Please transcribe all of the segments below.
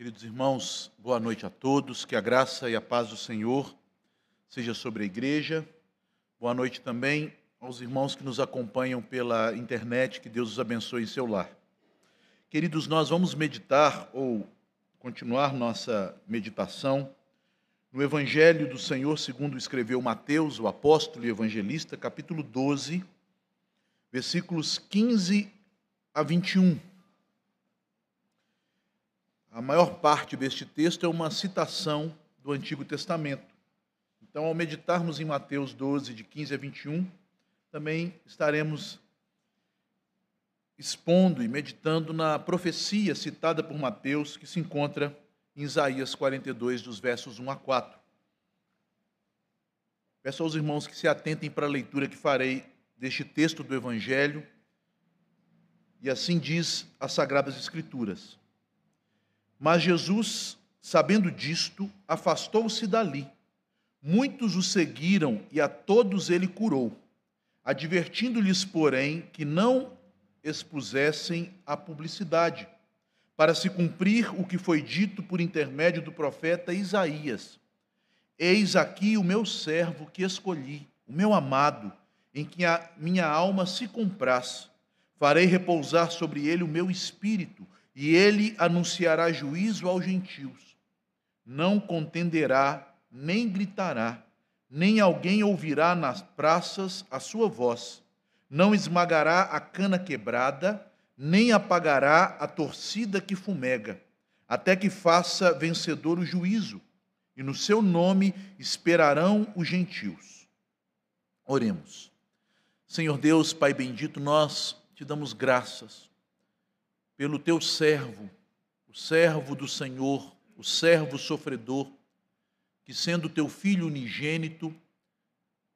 Queridos irmãos, boa noite a todos. Que a graça e a paz do Senhor seja sobre a igreja. Boa noite também aos irmãos que nos acompanham pela internet. Que Deus os abençoe em seu lar. Queridos, nós vamos meditar ou continuar nossa meditação no Evangelho do Senhor, segundo escreveu Mateus, o apóstolo e evangelista, capítulo 12, versículos 15 a 21. A maior parte deste texto é uma citação do Antigo Testamento. Então, ao meditarmos em Mateus 12, de 15 a 21, também estaremos expondo e meditando na profecia citada por Mateus, que se encontra em Isaías 42, dos versos 1 a 4. Peço aos irmãos que se atentem para a leitura que farei deste texto do Evangelho, e assim diz as Sagradas Escrituras. Mas Jesus, sabendo disto, afastou-se dali. Muitos o seguiram e a todos ele curou, advertindo-lhes, porém, que não expusessem a publicidade, para se cumprir o que foi dito por intermédio do profeta Isaías. Eis aqui o meu servo que escolhi, o meu amado, em que a minha alma se compraz. Farei repousar sobre ele o meu espírito e ele anunciará juízo aos gentios. Não contenderá, nem gritará, nem alguém ouvirá nas praças a sua voz. Não esmagará a cana quebrada, nem apagará a torcida que fumega, até que faça vencedor o juízo, e no seu nome esperarão os gentios. Oremos. Senhor Deus, Pai bendito, nós te damos graças pelo teu servo, o servo do Senhor, o servo sofredor, que sendo teu filho unigênito,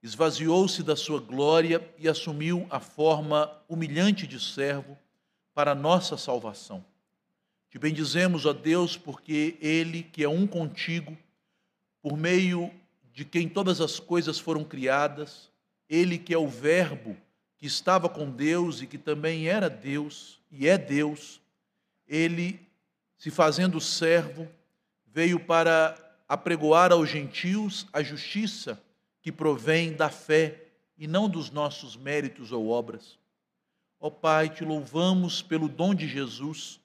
esvaziou-se da sua glória e assumiu a forma humilhante de servo para nossa salvação. Te bendizemos, ó Deus, porque Ele, que é um contigo, por meio de quem todas as coisas foram criadas, Ele que é o Verbo, que estava com Deus e que também era Deus e é Deus, ele, se fazendo servo, veio para apregoar aos gentios a justiça que provém da fé e não dos nossos méritos ou obras. Ó Pai, te louvamos pelo dom de Jesus,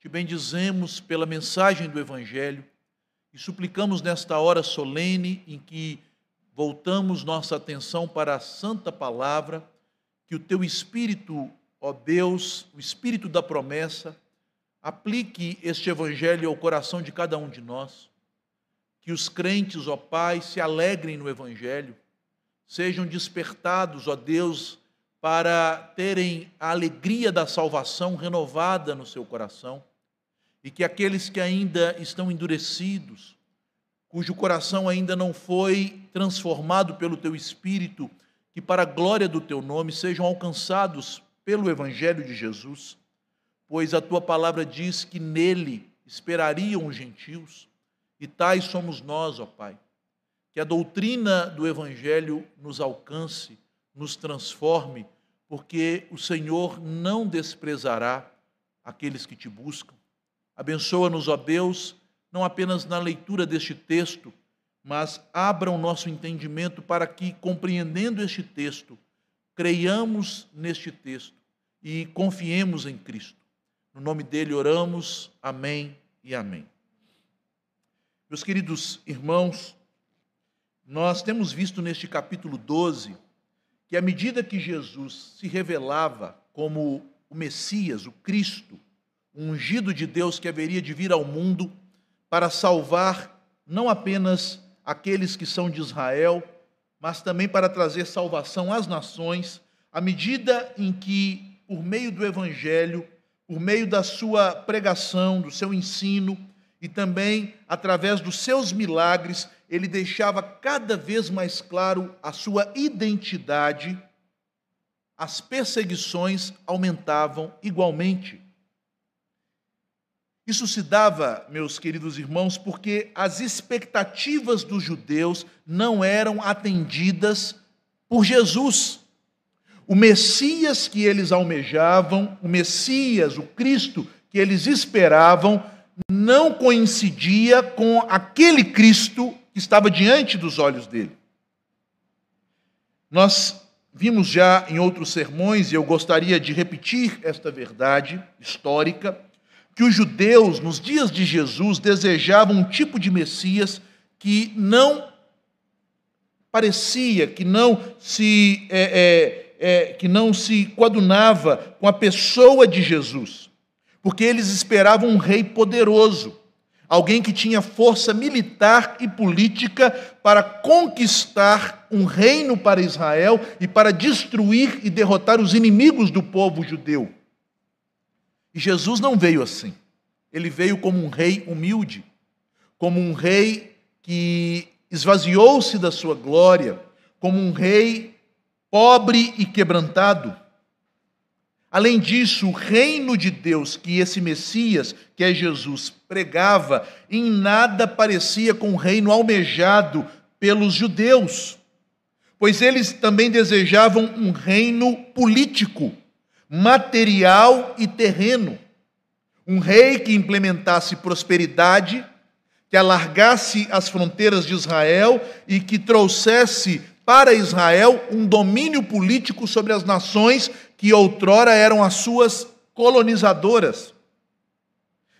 te bendizemos pela mensagem do Evangelho e suplicamos nesta hora solene em que voltamos nossa atenção para a santa palavra, que o teu Espírito, ó Deus, o Espírito da promessa, aplique este Evangelho ao coração de cada um de nós. Que os crentes, ó Pai, se alegrem no Evangelho, sejam despertados, ó Deus, para terem a alegria da salvação renovada no seu coração. E que aqueles que ainda estão endurecidos, cujo coração ainda não foi transformado pelo teu Espírito, que para a glória do teu nome sejam alcançados pelo Evangelho de Jesus pois a tua palavra diz que nele esperariam os gentios, e tais somos nós, ó Pai. Que a doutrina do Evangelho nos alcance, nos transforme, porque o Senhor não desprezará aqueles que te buscam. Abençoa-nos, ó Deus, não apenas na leitura deste texto, mas abra o nosso entendimento para que, compreendendo este texto, creiamos neste texto e confiemos em Cristo. No nome dele oramos. Amém e amém. Meus queridos irmãos, nós temos visto neste capítulo 12 que à medida que Jesus se revelava como o Messias, o Cristo, o ungido de Deus que haveria de vir ao mundo para salvar não apenas aqueles que são de Israel, mas também para trazer salvação às nações, à medida em que, por meio do Evangelho, por meio da sua pregação, do seu ensino e também através dos seus milagres, ele deixava cada vez mais claro a sua identidade, as perseguições aumentavam igualmente. Isso se dava, meus queridos irmãos, porque as expectativas dos judeus não eram atendidas por Jesus. O Messias que eles almejavam, o Messias, o Cristo que eles esperavam, não coincidia com aquele Cristo que estava diante dos olhos dele. Nós vimos já em outros sermões, e eu gostaria de repetir esta verdade histórica, que os judeus, nos dias de Jesus, desejavam um tipo de Messias que não parecia, que não se, é, é, é, que não se coadunava com a pessoa de Jesus, porque eles esperavam um rei poderoso alguém que tinha força militar e política para conquistar um reino para Israel e para destruir e derrotar os inimigos do povo judeu. E Jesus não veio assim. Ele veio como um rei humilde, como um rei que esvaziou-se da sua glória, como um rei pobre e quebrantado. Além disso, o reino de Deus que esse Messias, que é Jesus, pregava, em nada parecia com o reino almejado pelos judeus, pois eles também desejavam um reino político, material e terreno. Um rei que implementasse prosperidade, que alargasse as fronteiras de Israel e que trouxesse para Israel um domínio político sobre as nações que outrora eram as suas colonizadoras.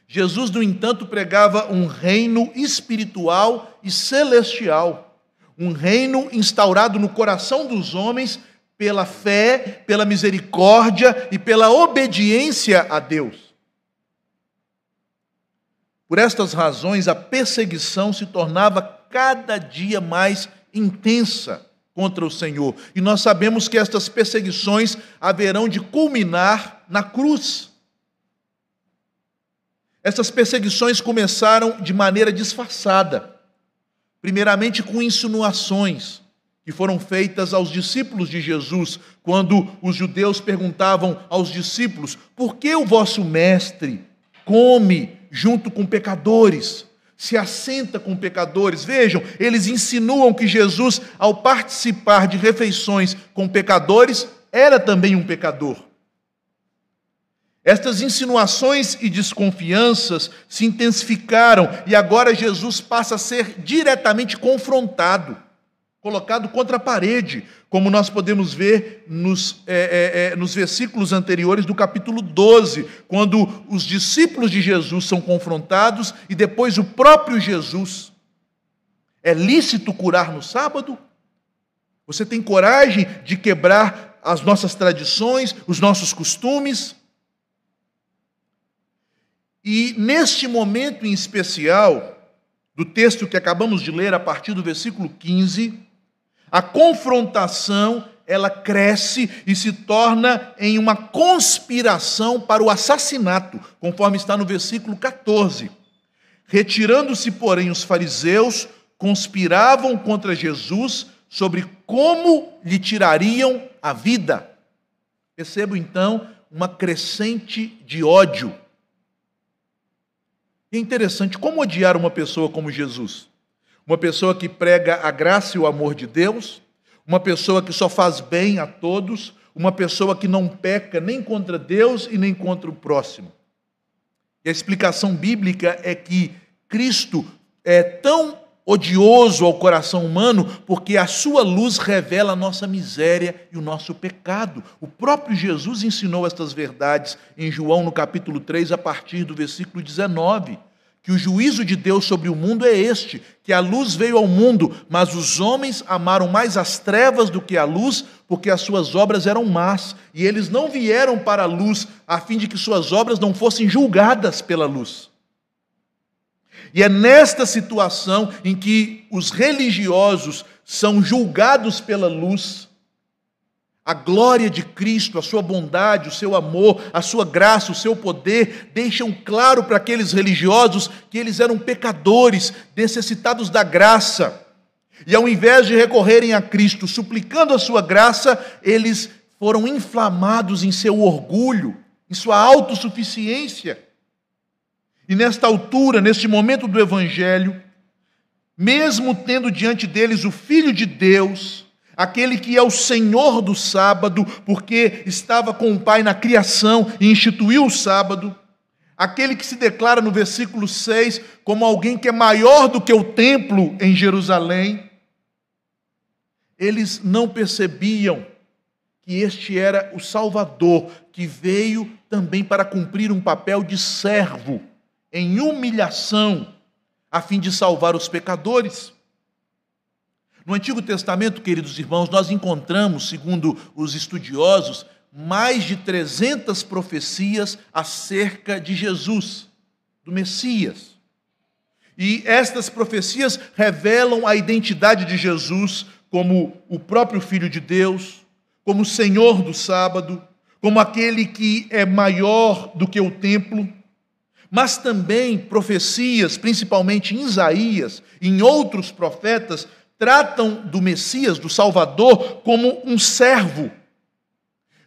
Jesus, no entanto, pregava um reino espiritual e celestial, um reino instaurado no coração dos homens pela fé, pela misericórdia e pela obediência a Deus. Por estas razões, a perseguição se tornava cada dia mais intensa contra o Senhor. E nós sabemos que estas perseguições haverão de culminar na cruz. Essas perseguições começaram de maneira disfarçada, primeiramente com insinuações que foram feitas aos discípulos de Jesus, quando os judeus perguntavam aos discípulos: por que o vosso mestre come junto com pecadores? se assenta com pecadores. Vejam, eles insinuam que Jesus, ao participar de refeições com pecadores, era também um pecador. Estas insinuações e desconfianças se intensificaram e agora Jesus passa a ser diretamente confrontado colocado contra a parede, como nós podemos ver nos, é, é, é, nos versículos anteriores do capítulo 12, quando os discípulos de Jesus são confrontados e depois o próprio Jesus. É lícito curar no sábado? Você tem coragem de quebrar as nossas tradições, os nossos costumes? E neste momento em especial, do texto que acabamos de ler, a partir do versículo 15, a confrontação ela cresce e se torna em uma conspiração para o assassinato, conforme está no versículo 14. Retirando-se, porém, os fariseus, conspiravam contra Jesus sobre como lhe tirariam a vida. Percebo então uma crescente de ódio. É interessante como odiar uma pessoa como Jesus uma pessoa que prega a graça e o amor de Deus, uma pessoa que só faz bem a todos, uma pessoa que não peca nem contra Deus e nem contra o próximo. E a explicação bíblica é que Cristo é tão odioso ao coração humano porque a sua luz revela a nossa miséria e o nosso pecado. O próprio Jesus ensinou estas verdades em João no capítulo 3 a partir do versículo 19 que o juízo de Deus sobre o mundo é este: que a luz veio ao mundo, mas os homens amaram mais as trevas do que a luz, porque as suas obras eram más, e eles não vieram para a luz, a fim de que suas obras não fossem julgadas pela luz. E é nesta situação em que os religiosos são julgados pela luz, a glória de Cristo, a sua bondade, o seu amor, a sua graça, o seu poder, deixam claro para aqueles religiosos que eles eram pecadores, necessitados da graça. E ao invés de recorrerem a Cristo suplicando a sua graça, eles foram inflamados em seu orgulho, em sua autossuficiência. E nesta altura, neste momento do Evangelho, mesmo tendo diante deles o Filho de Deus, aquele que é o Senhor do sábado, porque estava com o Pai na criação e instituiu o sábado, aquele que se declara no versículo 6 como alguém que é maior do que o templo em Jerusalém, eles não percebiam que este era o Salvador, que veio também para cumprir um papel de servo, em humilhação, a fim de salvar os pecadores. No Antigo Testamento, queridos irmãos, nós encontramos, segundo os estudiosos, mais de 300 profecias acerca de Jesus, do Messias. E estas profecias revelam a identidade de Jesus como o próprio Filho de Deus, como Senhor do sábado, como aquele que é maior do que o templo, mas também profecias, principalmente em Isaías, em outros profetas, tratam do Messias, do Salvador, como um servo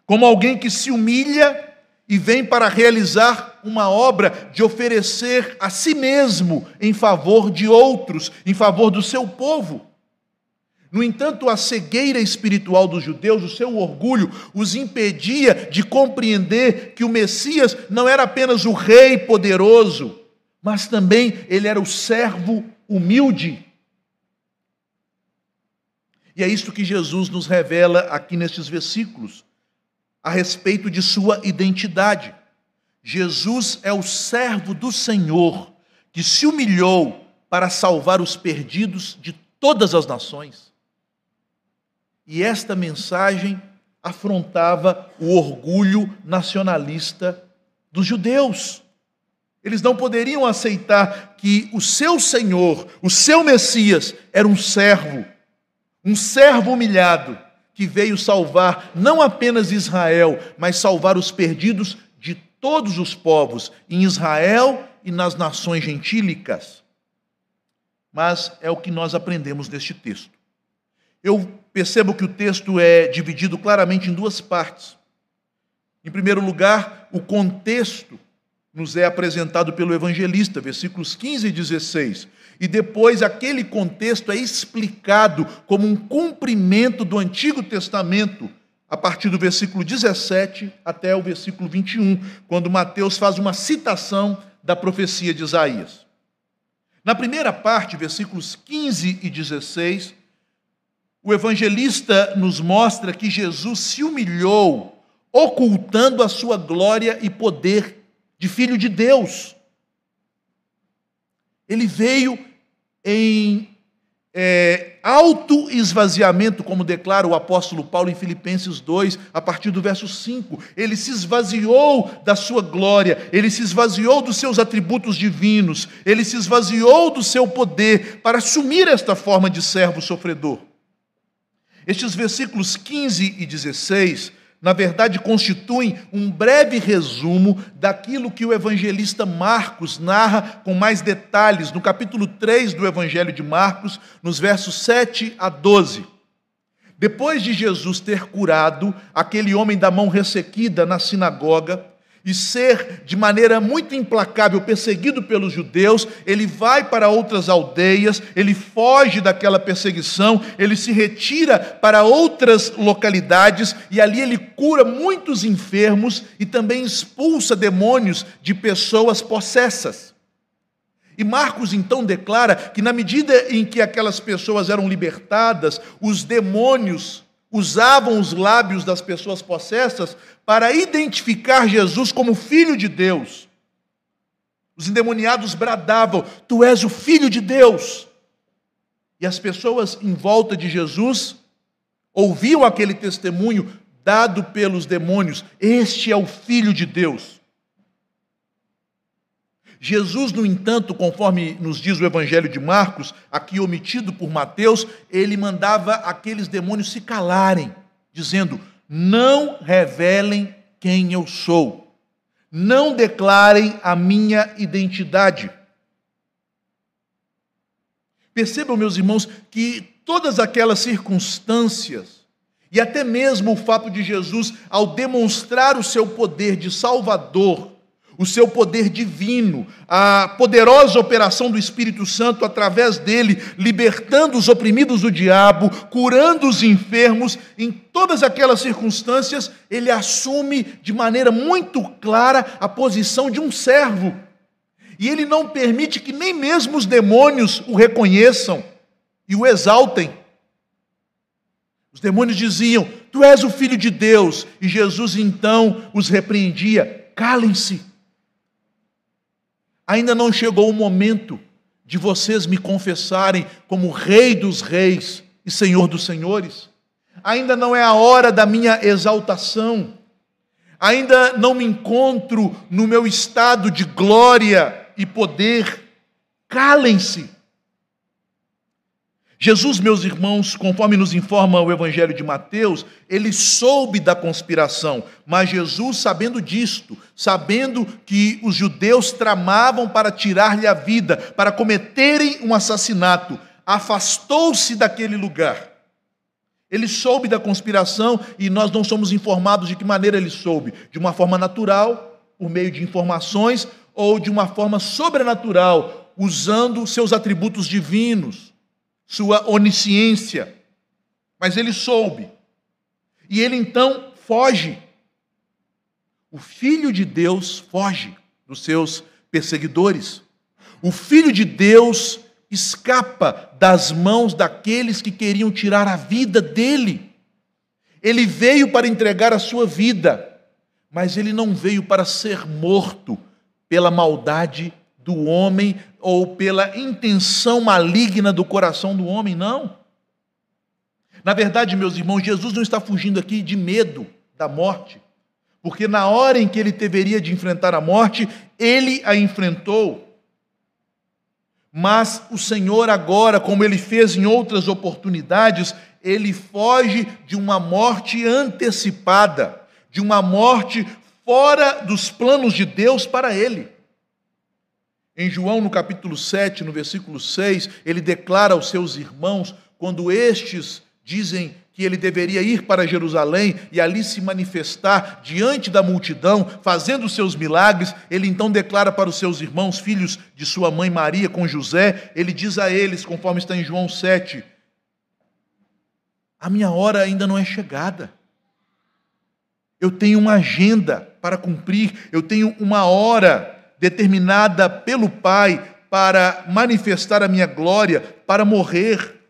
como alguém que se humilha e vem para realizar uma obra de oferecer a si mesmo em favor de outros, em favor do seu povo. No entanto, a cegueira espiritual dos judeus, o seu orgulho, os impedia de compreender que o Messias não era apenas o rei poderoso, mas também ele era o servo humilde. E é isto que Jesus nos revela aqui nestes versículos a respeito de sua identidade. Jesus é o servo do Senhor que se humilhou para salvar os perdidos de todas as nações. E esta mensagem afrontava o orgulho nacionalista dos judeus. Eles não poderiam aceitar que o seu Senhor, o seu Messias, era um servo, um servo humilhado, que veio salvar não apenas Israel, mas salvar os perdidos de todos os povos, em Israel e nas nações gentílicas. Mas é o que nós aprendemos neste texto. Eu percebo que o texto é dividido claramente em duas partes. Em primeiro lugar, o contexto nos é apresentado pelo evangelista, versículos 15 e 16. E depois aquele contexto é explicado como um cumprimento do Antigo Testamento, a partir do versículo 17 até o versículo 21, quando Mateus faz uma citação da profecia de Isaías. Na primeira parte, versículos 15 e 16, o evangelista nos mostra que Jesus se humilhou, ocultando a sua glória e poder de filho de Deus. Ele veio em é, auto-esvaziamento, como declara o apóstolo Paulo em Filipenses 2, a partir do verso 5. Ele se esvaziou da sua glória, ele se esvaziou dos seus atributos divinos, ele se esvaziou do seu poder para assumir esta forma de servo sofredor. Estes versículos 15 e 16 na verdade, constituem um breve resumo daquilo que o evangelista Marcos narra com mais detalhes no capítulo 3 do Evangelho de Marcos, nos versos 7 a 12. Depois de Jesus ter curado aquele homem da mão ressequida na sinagoga, e ser de maneira muito implacável perseguido pelos judeus, ele vai para outras aldeias, ele foge daquela perseguição, ele se retira para outras localidades e ali ele cura muitos enfermos e também expulsa demônios de pessoas possessas. E Marcos então declara que, na medida em que aquelas pessoas eram libertadas, os demônios usavam os lábios das pessoas possessas para identificar Jesus como filho de Deus. Os endemoniados bradavam: Tu és o filho de Deus. E as pessoas em volta de Jesus ouviam aquele testemunho dado pelos demônios: Este é o filho de Deus. Jesus, no entanto, conforme nos diz o Evangelho de Marcos, aqui omitido por Mateus, ele mandava aqueles demônios se calarem, dizendo: Não revelem quem eu sou, não declarem a minha identidade. Percebam, meus irmãos, que todas aquelas circunstâncias, e até mesmo o fato de Jesus, ao demonstrar o seu poder de Salvador, o seu poder divino, a poderosa operação do Espírito Santo através dele, libertando os oprimidos do diabo, curando os enfermos, em todas aquelas circunstâncias, ele assume de maneira muito clara a posição de um servo. E ele não permite que nem mesmo os demônios o reconheçam e o exaltem. Os demônios diziam: Tu és o filho de Deus. E Jesus então os repreendia: Calem-se. Ainda não chegou o momento de vocês me confessarem como Rei dos Reis e Senhor dos Senhores. Ainda não é a hora da minha exaltação. Ainda não me encontro no meu estado de glória e poder. Calem-se. Jesus, meus irmãos, conforme nos informa o Evangelho de Mateus, ele soube da conspiração, mas Jesus, sabendo disto, sabendo que os judeus tramavam para tirar-lhe a vida, para cometerem um assassinato, afastou-se daquele lugar. Ele soube da conspiração e nós não somos informados de que maneira ele soube. De uma forma natural, por meio de informações, ou de uma forma sobrenatural, usando seus atributos divinos sua onisciência. Mas ele soube. E ele então foge. O filho de Deus foge dos seus perseguidores. O filho de Deus escapa das mãos daqueles que queriam tirar a vida dele. Ele veio para entregar a sua vida, mas ele não veio para ser morto pela maldade do homem ou pela intenção maligna do coração do homem, não. Na verdade, meus irmãos, Jesus não está fugindo aqui de medo da morte, porque na hora em que ele deveria de enfrentar a morte, ele a enfrentou. Mas o Senhor agora, como ele fez em outras oportunidades, ele foge de uma morte antecipada, de uma morte fora dos planos de Deus para ele. Em João, no capítulo 7, no versículo 6, ele declara aos seus irmãos, quando estes dizem que ele deveria ir para Jerusalém e ali se manifestar diante da multidão, fazendo seus milagres, ele então declara para os seus irmãos, filhos de sua mãe Maria com José, ele diz a eles, conforme está em João 7, a minha hora ainda não é chegada. Eu tenho uma agenda para cumprir, eu tenho uma hora determinada pelo Pai para manifestar a minha glória, para morrer.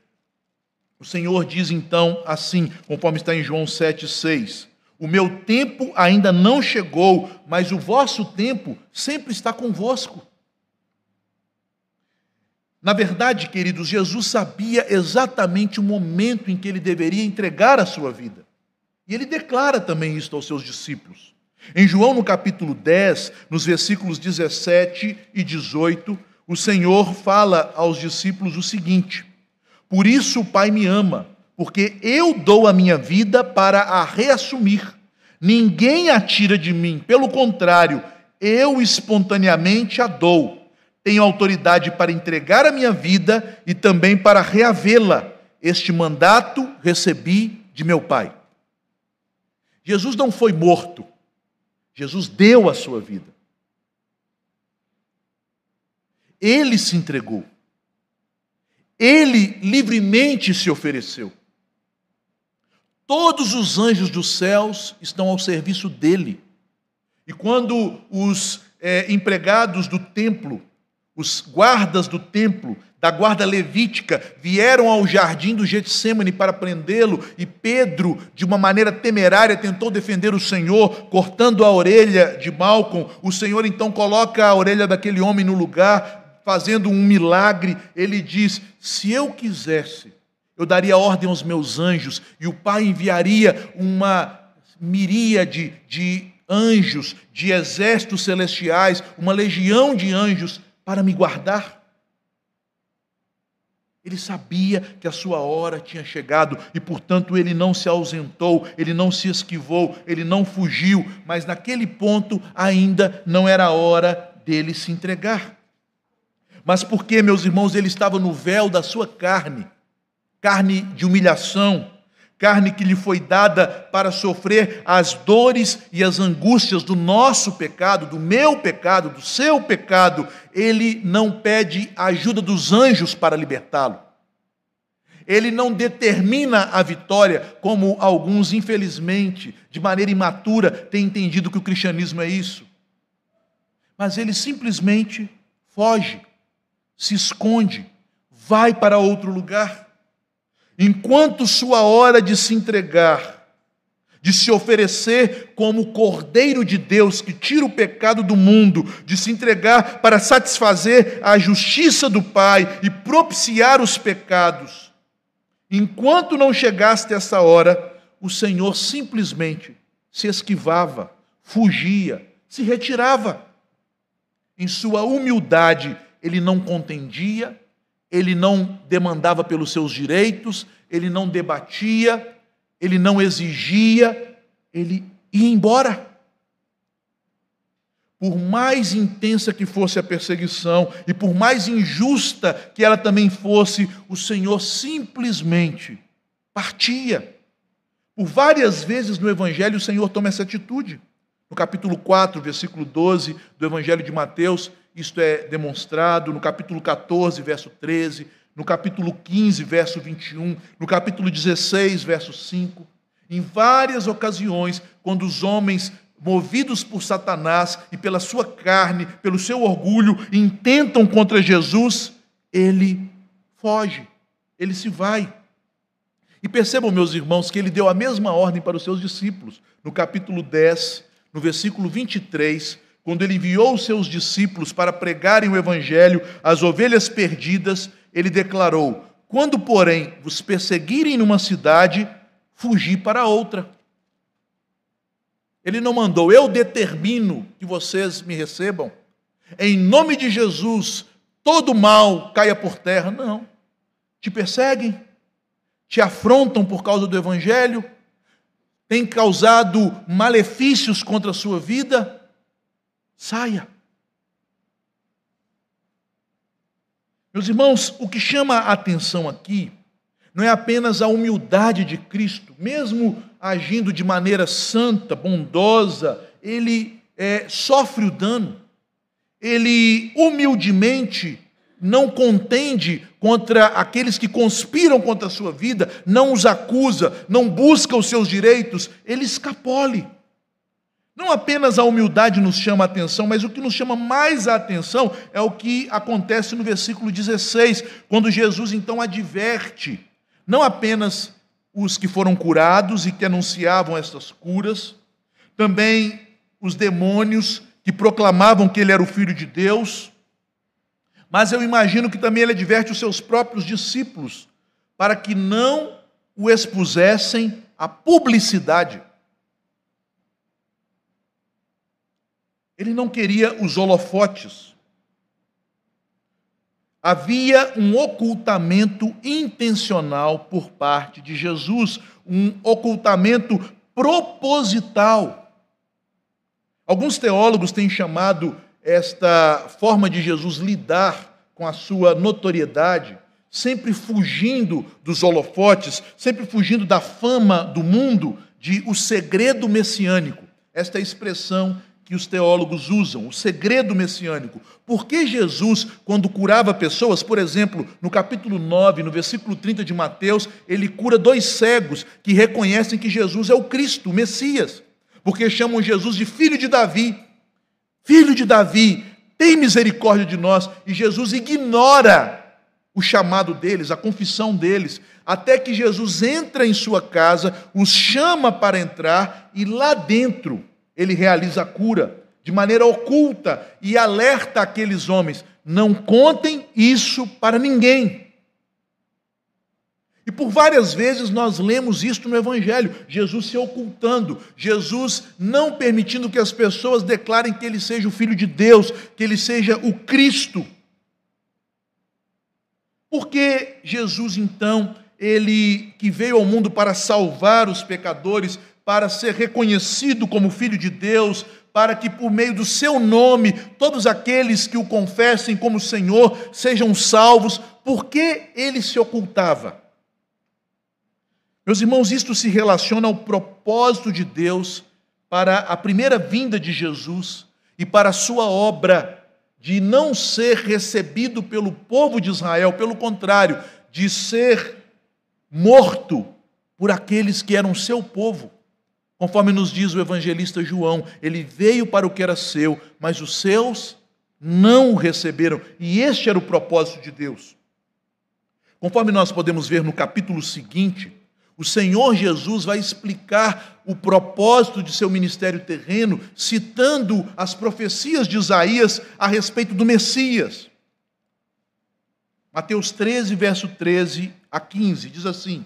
O Senhor diz então assim, conforme está em João 7,6: O meu tempo ainda não chegou, mas o vosso tempo sempre está convosco. Na verdade, queridos, Jesus sabia exatamente o momento em que ele deveria entregar a sua vida. E ele declara também isto aos seus discípulos. Em João, no capítulo 10, nos versículos 17 e 18, o Senhor fala aos discípulos o seguinte: Por isso o Pai me ama, porque eu dou a minha vida para a reassumir. Ninguém a tira de mim, pelo contrário, eu espontaneamente a dou. Tenho autoridade para entregar a minha vida e também para reavê-la. Este mandato recebi de meu Pai. Jesus não foi morto, Jesus deu a sua vida. Ele se entregou. Ele livremente se ofereceu. Todos os anjos dos céus estão ao serviço dele. E quando os é, empregados do templo, os guardas do templo, da guarda levítica vieram ao jardim do Getsemane para prendê-lo, e Pedro, de uma maneira temerária, tentou defender o Senhor, cortando a orelha de Malcom. O Senhor então coloca a orelha daquele homem no lugar, fazendo um milagre. Ele diz: Se eu quisesse, eu daria ordem aos meus anjos, e o Pai enviaria uma miríade de anjos, de exércitos celestiais, uma legião de anjos para me guardar. Ele sabia que a sua hora tinha chegado e, portanto, ele não se ausentou, ele não se esquivou, ele não fugiu, mas naquele ponto ainda não era a hora dele se entregar. Mas porque, meus irmãos, ele estava no véu da sua carne, carne de humilhação, carne que lhe foi dada para sofrer as dores e as angústias do nosso pecado, do meu pecado, do seu pecado, ele não pede a ajuda dos anjos para libertá-lo. Ele não determina a vitória, como alguns, infelizmente, de maneira imatura, têm entendido que o cristianismo é isso. Mas ele simplesmente foge, se esconde, vai para outro lugar enquanto sua hora de se entregar, de se oferecer como Cordeiro de Deus que tira o pecado do mundo, de se entregar para satisfazer a justiça do Pai e propiciar os pecados. Enquanto não chegaste essa hora, o Senhor simplesmente se esquivava, fugia, se retirava. Em sua humildade, ele não contendia, ele não demandava pelos seus direitos, ele não debatia, ele não exigia, ele ia embora. Por mais intensa que fosse a perseguição e por mais injusta que ela também fosse, o Senhor simplesmente partia. Por várias vezes no Evangelho o Senhor toma essa atitude. No capítulo 4, versículo 12 do Evangelho de Mateus, isto é demonstrado no capítulo 14, verso 13, no capítulo 15, verso 21, no capítulo 16, verso 5. Em várias ocasiões, quando os homens, movidos por Satanás e pela sua carne, pelo seu orgulho, intentam contra Jesus, ele foge, ele se vai. E percebam, meus irmãos, que ele deu a mesma ordem para os seus discípulos. No capítulo 10, no versículo 23, quando ele enviou os seus discípulos para pregarem o evangelho às ovelhas perdidas, ele declarou: Quando, porém, vos perseguirem numa cidade, fugi para outra. Ele não mandou, eu determino que vocês me recebam. Em nome de Jesus, todo mal caia por terra. Não. Te perseguem, te afrontam por causa do evangelho, têm causado malefícios contra a sua vida Saia. Meus irmãos, o que chama a atenção aqui não é apenas a humildade de Cristo, mesmo agindo de maneira santa, bondosa, ele é, sofre o dano, ele humildemente não contende contra aqueles que conspiram contra a sua vida, não os acusa, não busca os seus direitos, ele escapole. Não apenas a humildade nos chama a atenção, mas o que nos chama mais a atenção é o que acontece no versículo 16, quando Jesus então adverte não apenas os que foram curados e que anunciavam essas curas, também os demônios que proclamavam que ele era o filho de Deus, mas eu imagino que também ele adverte os seus próprios discípulos para que não o expusessem à publicidade. Ele não queria os holofotes. Havia um ocultamento intencional por parte de Jesus, um ocultamento proposital. Alguns teólogos têm chamado esta forma de Jesus lidar com a sua notoriedade, sempre fugindo dos holofotes, sempre fugindo da fama do mundo, de o segredo messiânico. Esta é expressão que os teólogos usam, o segredo messiânico. Por que Jesus, quando curava pessoas, por exemplo, no capítulo 9, no versículo 30 de Mateus, ele cura dois cegos que reconhecem que Jesus é o Cristo, o Messias, porque chamam Jesus de filho de Davi. Filho de Davi, tem misericórdia de nós. E Jesus ignora o chamado deles, a confissão deles, até que Jesus entra em sua casa, os chama para entrar e lá dentro ele realiza a cura de maneira oculta e alerta aqueles homens: não contem isso para ninguém. E por várias vezes nós lemos isto no Evangelho: Jesus se ocultando, Jesus não permitindo que as pessoas declarem que ele seja o Filho de Deus, que ele seja o Cristo. Porque Jesus, então, ele que veio ao mundo para salvar os pecadores, para ser reconhecido como filho de Deus, para que por meio do seu nome todos aqueles que o confessem como Senhor sejam salvos. Por que ele se ocultava? Meus irmãos, isto se relaciona ao propósito de Deus para a primeira vinda de Jesus e para a sua obra de não ser recebido pelo povo de Israel, pelo contrário, de ser morto por aqueles que eram seu povo. Conforme nos diz o evangelista João, ele veio para o que era seu, mas os seus não o receberam, e este era o propósito de Deus. Conforme nós podemos ver no capítulo seguinte, o Senhor Jesus vai explicar o propósito de seu ministério terreno, citando as profecias de Isaías a respeito do Messias. Mateus 13, verso 13 a 15, diz assim: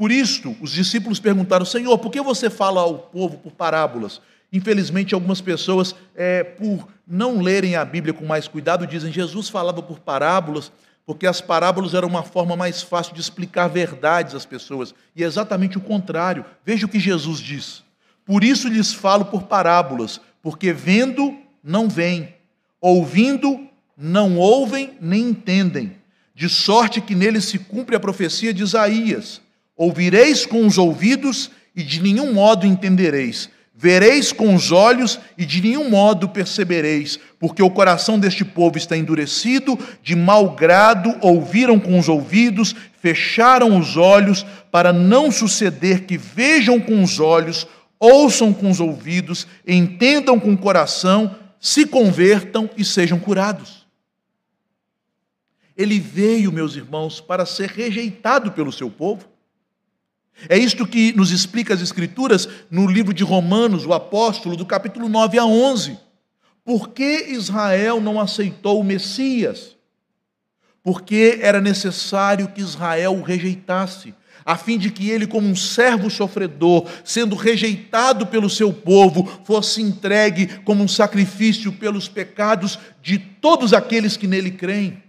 Por isto, os discípulos perguntaram, Senhor, por que você fala ao povo por parábolas? Infelizmente, algumas pessoas, é, por não lerem a Bíblia com mais cuidado, dizem Jesus falava por parábolas porque as parábolas eram uma forma mais fácil de explicar verdades às pessoas. E é exatamente o contrário. Veja o que Jesus diz. Por isso lhes falo por parábolas, porque vendo, não veem, ouvindo, não ouvem nem entendem. De sorte que neles se cumpre a profecia de Isaías: Ouvireis com os ouvidos e de nenhum modo entendereis Vereis com os olhos e de nenhum modo percebereis, porque o coração deste povo está endurecido, de mau grado ouviram com os ouvidos, fecharam os olhos, para não suceder que vejam com os olhos, ouçam com os ouvidos, entendam com o coração, se convertam e sejam curados. Ele veio, meus irmãos, para ser rejeitado pelo seu povo. É isto que nos explica as Escrituras no livro de Romanos, o apóstolo, do capítulo 9 a 11. Por que Israel não aceitou o Messias? Porque era necessário que Israel o rejeitasse, a fim de que ele, como um servo sofredor, sendo rejeitado pelo seu povo, fosse entregue como um sacrifício pelos pecados de todos aqueles que nele creem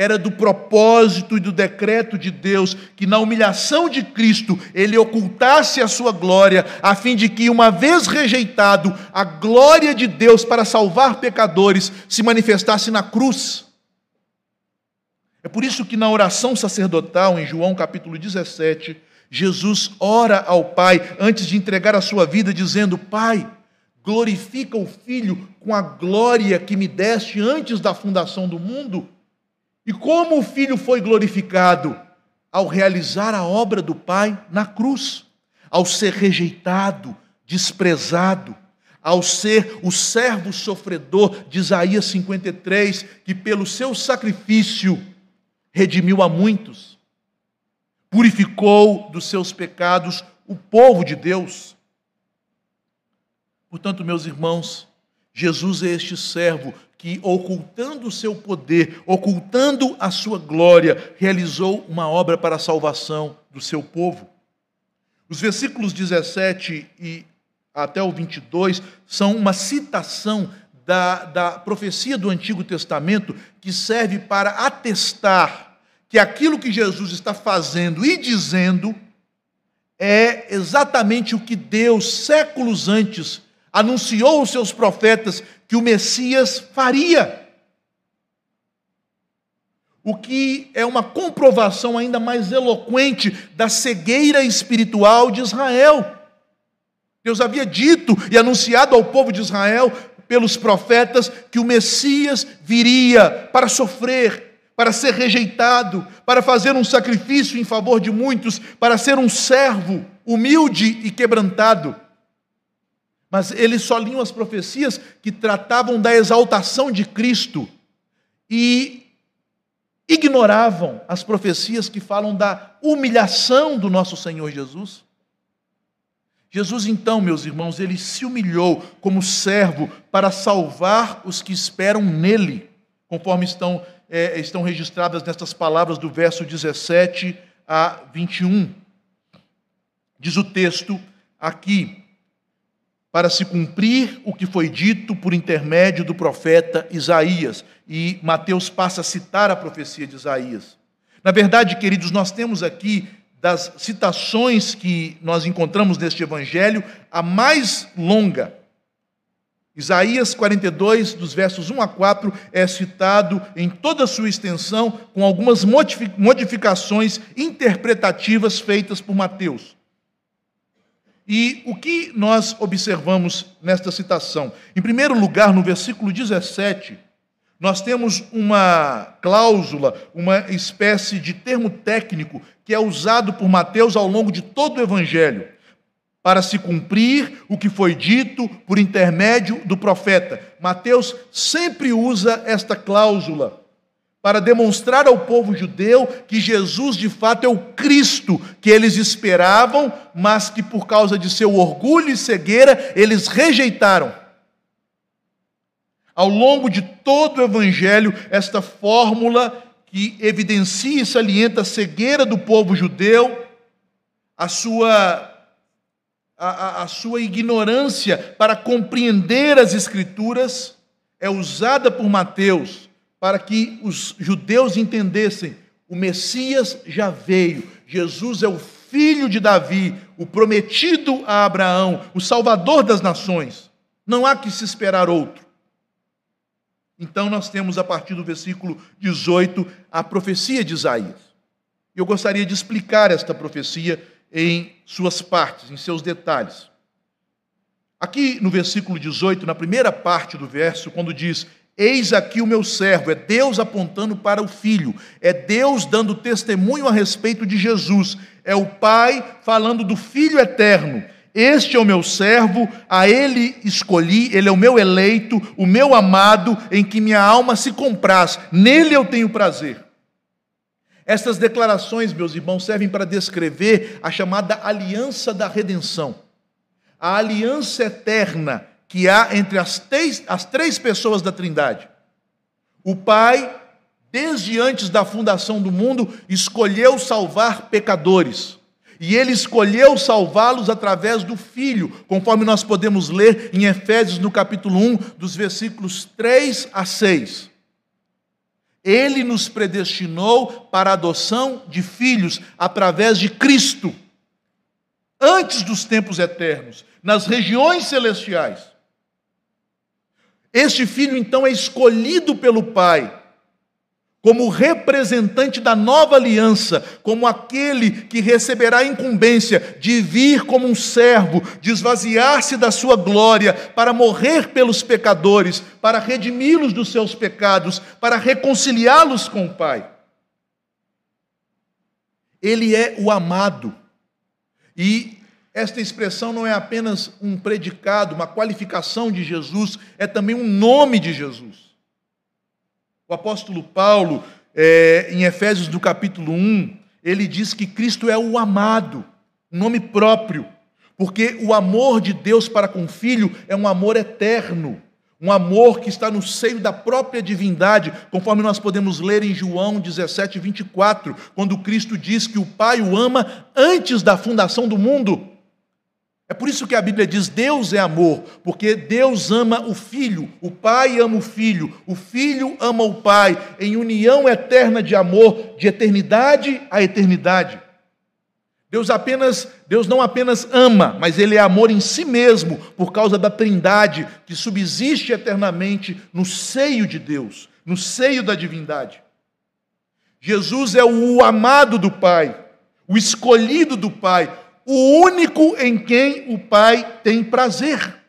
era do propósito e do decreto de Deus que na humilhação de Cristo ele ocultasse a sua glória, a fim de que, uma vez rejeitado, a glória de Deus para salvar pecadores se manifestasse na cruz. É por isso que na oração sacerdotal, em João capítulo 17, Jesus ora ao Pai antes de entregar a sua vida, dizendo: Pai, glorifica o Filho com a glória que me deste antes da fundação do mundo e como o Filho foi glorificado? Ao realizar a obra do Pai na cruz, ao ser rejeitado, desprezado, ao ser o servo sofredor de Isaías 53, que pelo seu sacrifício redimiu a muitos, purificou dos seus pecados o povo de Deus. Portanto, meus irmãos, Jesus é este servo que, ocultando o seu poder, ocultando a sua glória, realizou uma obra para a salvação do seu povo. Os versículos 17 e até o 22 são uma citação da, da profecia do Antigo Testamento que serve para atestar que aquilo que Jesus está fazendo e dizendo é exatamente o que Deus, séculos antes, anunciou aos seus profetas que o Messias faria. O que é uma comprovação ainda mais eloquente da cegueira espiritual de Israel. Deus havia dito e anunciado ao povo de Israel pelos profetas que o Messias viria para sofrer, para ser rejeitado, para fazer um sacrifício em favor de muitos, para ser um servo humilde e quebrantado. Mas eles só liam as profecias que tratavam da exaltação de Cristo e ignoravam as profecias que falam da humilhação do nosso Senhor Jesus. Jesus, então, meus irmãos, ele se humilhou como servo para salvar os que esperam nele, conforme estão, é, estão registradas nestas palavras do verso 17 a 21. Diz o texto aqui: para se cumprir o que foi dito por intermédio do profeta Isaías. E Mateus passa a citar a profecia de Isaías. Na verdade, queridos, nós temos aqui das citações que nós encontramos neste evangelho a mais longa. Isaías 42, dos versos 1 a 4, é citado em toda a sua extensão, com algumas modificações interpretativas feitas por Mateus. E o que nós observamos nesta citação? Em primeiro lugar, no versículo 17, nós temos uma cláusula, uma espécie de termo técnico que é usado por Mateus ao longo de todo o evangelho para se cumprir o que foi dito por intermédio do profeta. Mateus sempre usa esta cláusula para demonstrar ao povo judeu que Jesus de fato é o Cristo que eles esperavam, mas que por causa de seu orgulho e cegueira eles rejeitaram. Ao longo de todo o evangelho, esta fórmula que evidencia e salienta a cegueira do povo judeu, a sua a, a, sua ignorância para compreender as Escrituras é usada por Mateus para que os judeus entendessem: o Messias já veio, Jesus é o filho de Davi, o prometido a Abraão, o salvador das nações. Não há que se esperar outro. Então, nós temos a partir do versículo 18 a profecia de Isaías. Eu gostaria de explicar esta profecia em suas partes, em seus detalhes. Aqui no versículo 18, na primeira parte do verso, quando diz: Eis aqui o meu servo, é Deus apontando para o filho, é Deus dando testemunho a respeito de Jesus, é o Pai falando do Filho eterno. Este é o meu servo, a ele escolhi, ele é o meu eleito, o meu amado, em que minha alma se compraz, nele eu tenho prazer. Estas declarações, meus irmãos, servem para descrever a chamada aliança da redenção, a aliança eterna que há entre as três, as três pessoas da Trindade. O Pai, desde antes da fundação do mundo, escolheu salvar pecadores. E ele escolheu salvá-los através do Filho, conforme nós podemos ler em Efésios no capítulo 1, dos versículos 3 a 6. Ele nos predestinou para a adoção de filhos através de Cristo, antes dos tempos eternos, nas regiões celestiais. Este filho, então, é escolhido pelo Pai como representante da nova aliança, como aquele que receberá a incumbência de vir como um servo, de esvaziar-se da sua glória, para morrer pelos pecadores, para redimi-los dos seus pecados, para reconciliá-los com o Pai. Ele é o amado. E esta expressão não é apenas um predicado, uma qualificação de Jesus, é também um nome de Jesus. O apóstolo Paulo, é, em Efésios do capítulo 1, ele diz que Cristo é o amado, um nome próprio, porque o amor de Deus para com o Filho é um amor eterno, um amor que está no seio da própria divindade, conforme nós podemos ler em João 17, 24, quando Cristo diz que o Pai o ama antes da fundação do mundo. É por isso que a Bíblia diz: Deus é amor, porque Deus ama o Filho, o Pai ama o Filho, o Filho ama o Pai, em união eterna de amor, de eternidade a eternidade. Deus apenas, Deus não apenas ama, mas ele é amor em si mesmo, por causa da Trindade que subsiste eternamente no seio de Deus, no seio da divindade. Jesus é o amado do Pai, o escolhido do Pai, o único em quem o Pai tem prazer.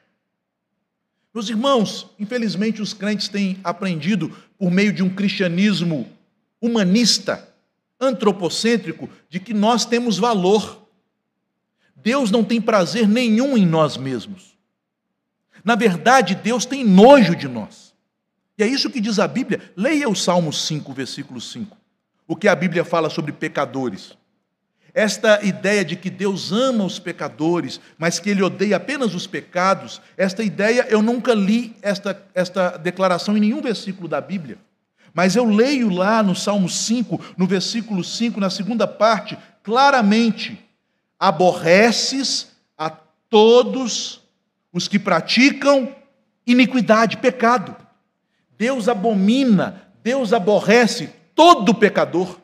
Meus irmãos, infelizmente os crentes têm aprendido, por meio de um cristianismo humanista, antropocêntrico, de que nós temos valor. Deus não tem prazer nenhum em nós mesmos. Na verdade, Deus tem nojo de nós. E é isso que diz a Bíblia. Leia o Salmo 5, versículo 5. O que a Bíblia fala sobre pecadores. Esta ideia de que Deus ama os pecadores, mas que Ele odeia apenas os pecados, esta ideia eu nunca li esta, esta declaração em nenhum versículo da Bíblia. Mas eu leio lá no Salmo 5, no versículo 5, na segunda parte, claramente: aborreces a todos os que praticam iniquidade, pecado. Deus abomina, Deus aborrece todo pecador.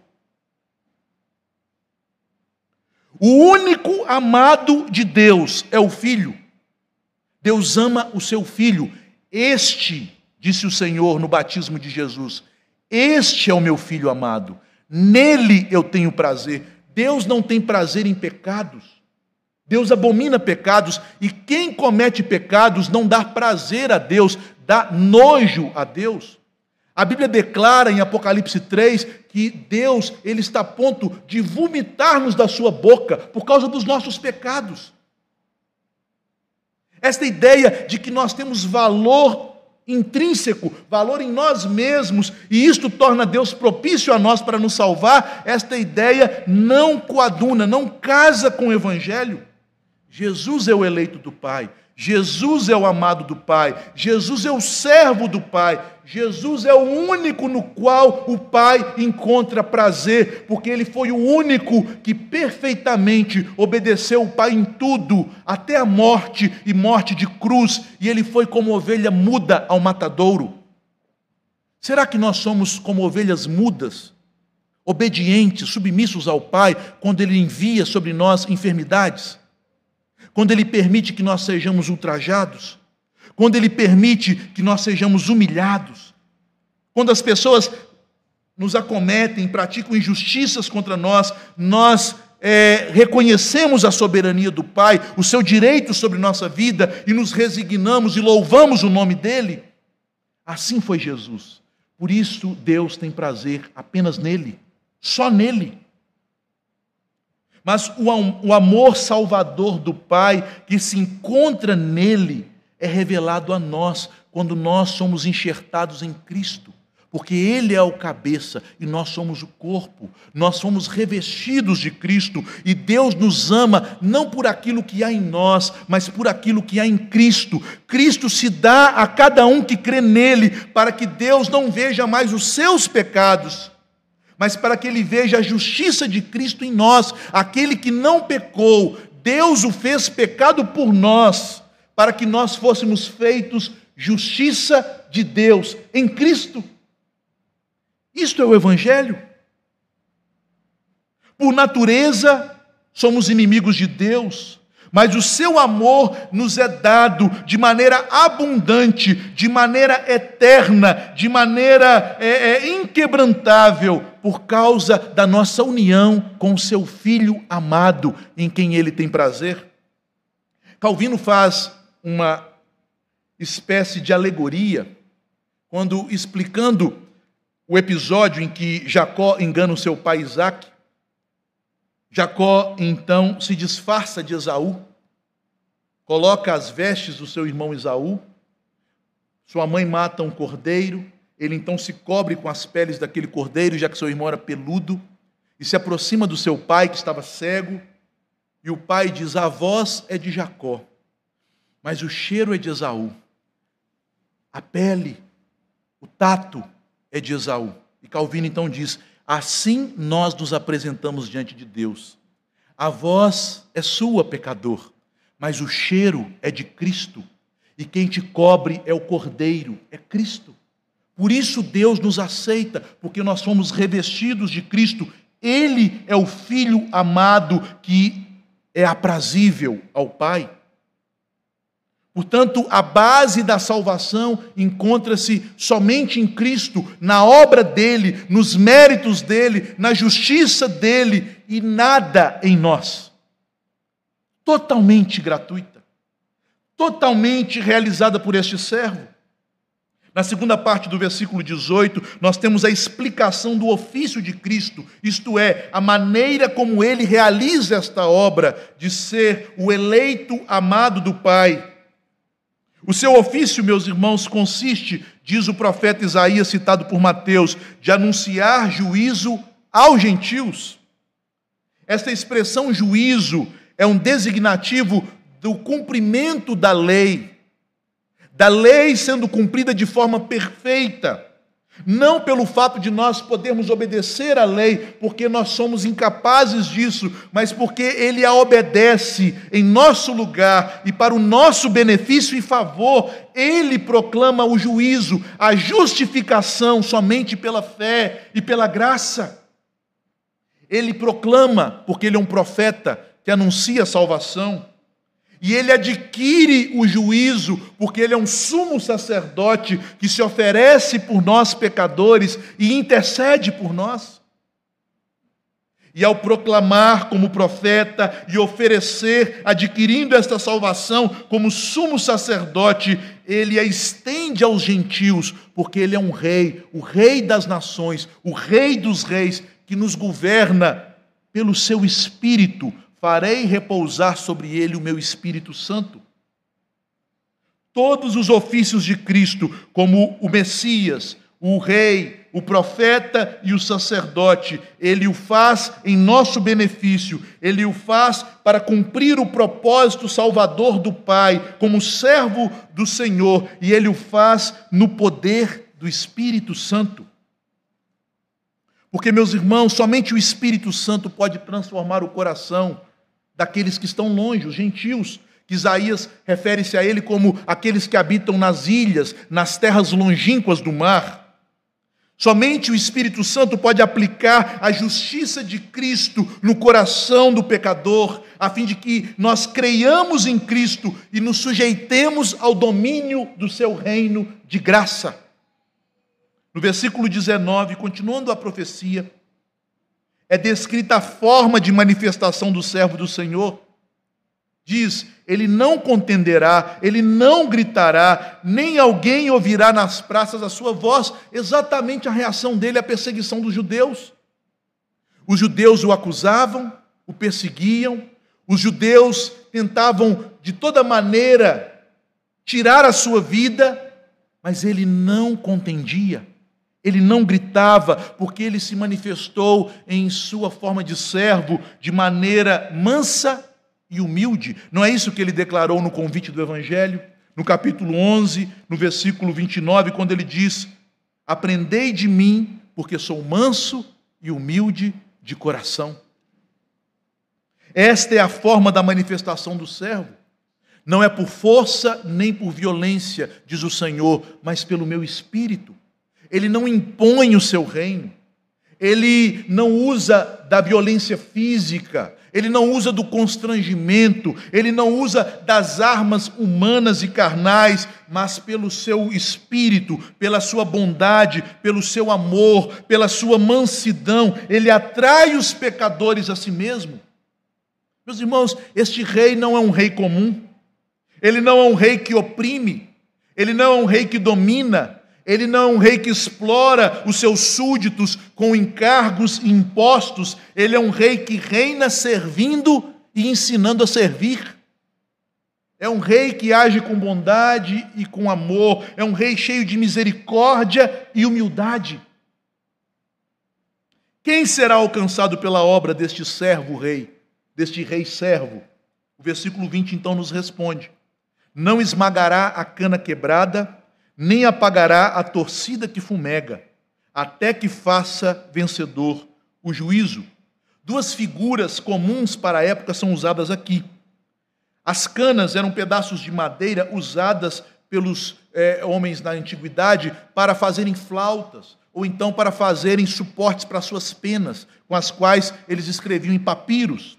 O único amado de Deus é o Filho. Deus ama o seu Filho. Este, disse o Senhor no batismo de Jesus, este é o meu filho amado, nele eu tenho prazer. Deus não tem prazer em pecados. Deus abomina pecados e quem comete pecados não dá prazer a Deus, dá nojo a Deus. A Bíblia declara em Apocalipse 3 que Deus ele está a ponto de vomitar-nos da sua boca por causa dos nossos pecados. Esta ideia de que nós temos valor intrínseco, valor em nós mesmos, e isto torna Deus propício a nós para nos salvar, esta ideia não coaduna, não casa com o Evangelho. Jesus é o eleito do Pai, Jesus é o amado do Pai, Jesus é o servo do Pai, Jesus é o único no qual o Pai encontra prazer, porque ele foi o único que perfeitamente obedeceu o Pai em tudo, até a morte e morte de cruz, e ele foi como ovelha muda ao matadouro. Será que nós somos como ovelhas mudas, obedientes, submissos ao Pai, quando ele envia sobre nós enfermidades? Quando Ele permite que nós sejamos ultrajados, quando Ele permite que nós sejamos humilhados, quando as pessoas nos acometem, praticam injustiças contra nós, nós é, reconhecemos a soberania do Pai, o seu direito sobre nossa vida e nos resignamos e louvamos o nome dEle. Assim foi Jesus. Por isso Deus tem prazer apenas nele, só nele. Mas o, amor salvador do Pai que se encontra nele é revelado a nós quando nós somos enxertados em Cristo. Porque Ele é o cabeça e nós somos o corpo, nós somos revestidos de Cristo e Deus nos ama não por aquilo que há em nós, mas por aquilo que há em Cristo. Cristo se dá a cada um que crê nele, para que Deus não veja mais os seus pecados, mas para que ele veja a justiça de Cristo em nós, aquele que não pecou, Deus o fez pecado por nós, para que nós fôssemos feitos justiça de Deus em Cristo. Isto é o Evangelho. Por natureza, somos inimigos de Deus, mas o seu amor nos é dado de maneira abundante, de maneira eterna, de maneira é, é, inquebrantável, por causa da nossa união com o seu Filho amado, em quem ele tem prazer. Calvino faz uma espécie de alegoria, quando explicando o episódio em que Jacó engana o seu pai Isaac, Jacó então se disfarça de Esaú, coloca as vestes do seu irmão Esaú, sua mãe mata um cordeiro, ele então se cobre com as peles daquele cordeiro, já que seu irmão era peludo, e se aproxima do seu pai que estava cego, e o pai diz: A voz é de Jacó, mas o cheiro é de Esaú. A pele, o tato é de Esaú. E Calvino então diz: Assim nós nos apresentamos diante de Deus. A voz é sua, pecador, mas o cheiro é de Cristo. E quem te cobre é o Cordeiro, é Cristo. Por isso Deus nos aceita, porque nós somos revestidos de Cristo. Ele é o Filho amado que é aprazível ao Pai. Portanto, a base da salvação encontra-se somente em Cristo, na obra dele, nos méritos dele, na justiça dele e nada em nós. Totalmente gratuita, totalmente realizada por este servo. Na segunda parte do versículo 18, nós temos a explicação do ofício de Cristo, isto é, a maneira como ele realiza esta obra de ser o eleito amado do Pai o seu ofício, meus irmãos, consiste, diz o profeta Isaías, citado por Mateus, de anunciar juízo aos gentios. Esta expressão juízo é um designativo do cumprimento da lei, da lei sendo cumprida de forma perfeita. Não pelo fato de nós podermos obedecer à lei, porque nós somos incapazes disso, mas porque Ele a obedece em nosso lugar e para o nosso benefício e favor. Ele proclama o juízo, a justificação somente pela fé e pela graça. Ele proclama, porque Ele é um profeta que anuncia a salvação. E ele adquire o juízo, porque ele é um sumo sacerdote que se oferece por nós pecadores e intercede por nós. E ao proclamar como profeta e oferecer, adquirindo esta salvação como sumo sacerdote, ele a estende aos gentios, porque ele é um rei, o rei das nações, o rei dos reis, que nos governa pelo seu espírito. Farei repousar sobre ele o meu Espírito Santo. Todos os ofícios de Cristo, como o Messias, o rei, o profeta e o sacerdote, ele o faz em nosso benefício, ele o faz para cumprir o propósito salvador do Pai, como servo do Senhor, e ele o faz no poder do Espírito Santo. Porque, meus irmãos, somente o Espírito Santo pode transformar o coração daqueles que estão longe, os gentios, que Isaías refere-se a ele como aqueles que habitam nas ilhas, nas terras longínquas do mar. Somente o Espírito Santo pode aplicar a justiça de Cristo no coração do pecador, a fim de que nós creiamos em Cristo e nos sujeitemos ao domínio do seu reino de graça. No versículo 19, continuando a profecia, é descrita a forma de manifestação do servo do Senhor. Diz: ele não contenderá, ele não gritará, nem alguém ouvirá nas praças a sua voz. Exatamente a reação dele à perseguição dos judeus. Os judeus o acusavam, o perseguiam, os judeus tentavam de toda maneira tirar a sua vida, mas ele não contendia. Ele não gritava, porque ele se manifestou em sua forma de servo de maneira mansa e humilde. Não é isso que ele declarou no convite do Evangelho? No capítulo 11, no versículo 29, quando ele diz: Aprendei de mim, porque sou manso e humilde de coração. Esta é a forma da manifestação do servo. Não é por força nem por violência, diz o Senhor, mas pelo meu espírito. Ele não impõe o seu reino. Ele não usa da violência física, ele não usa do constrangimento, ele não usa das armas humanas e carnais, mas pelo seu espírito, pela sua bondade, pelo seu amor, pela sua mansidão, ele atrai os pecadores a si mesmo. Meus irmãos, este rei não é um rei comum, ele não é um rei que oprime, ele não é um rei que domina, ele não é um rei que explora os seus súditos com encargos e impostos. Ele é um rei que reina servindo e ensinando a servir. É um rei que age com bondade e com amor. É um rei cheio de misericórdia e humildade. Quem será alcançado pela obra deste servo rei, deste rei servo? O versículo 20 então nos responde: Não esmagará a cana quebrada nem apagará a torcida que fumega, até que faça vencedor o juízo. Duas figuras comuns para a época são usadas aqui. As canas eram pedaços de madeira usadas pelos é, homens na antiguidade para fazerem flautas, ou então para fazerem suportes para suas penas, com as quais eles escreviam em papiros.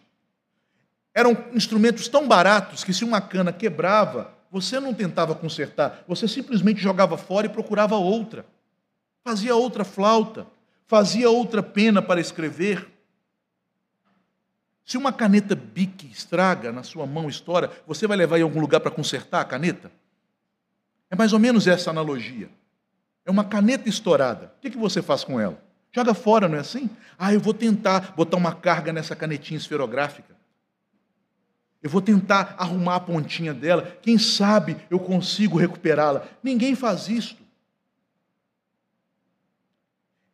Eram instrumentos tão baratos que, se uma cana quebrava, você não tentava consertar, você simplesmente jogava fora e procurava outra. Fazia outra flauta, fazia outra pena para escrever. Se uma caneta Bic estraga na sua mão, estoura, você vai levar em algum lugar para consertar a caneta? É mais ou menos essa analogia. É uma caneta estourada. O que você faz com ela? Joga fora, não é assim? Ah, eu vou tentar botar uma carga nessa canetinha esferográfica. Eu vou tentar arrumar a pontinha dela. Quem sabe eu consigo recuperá-la. Ninguém faz isto.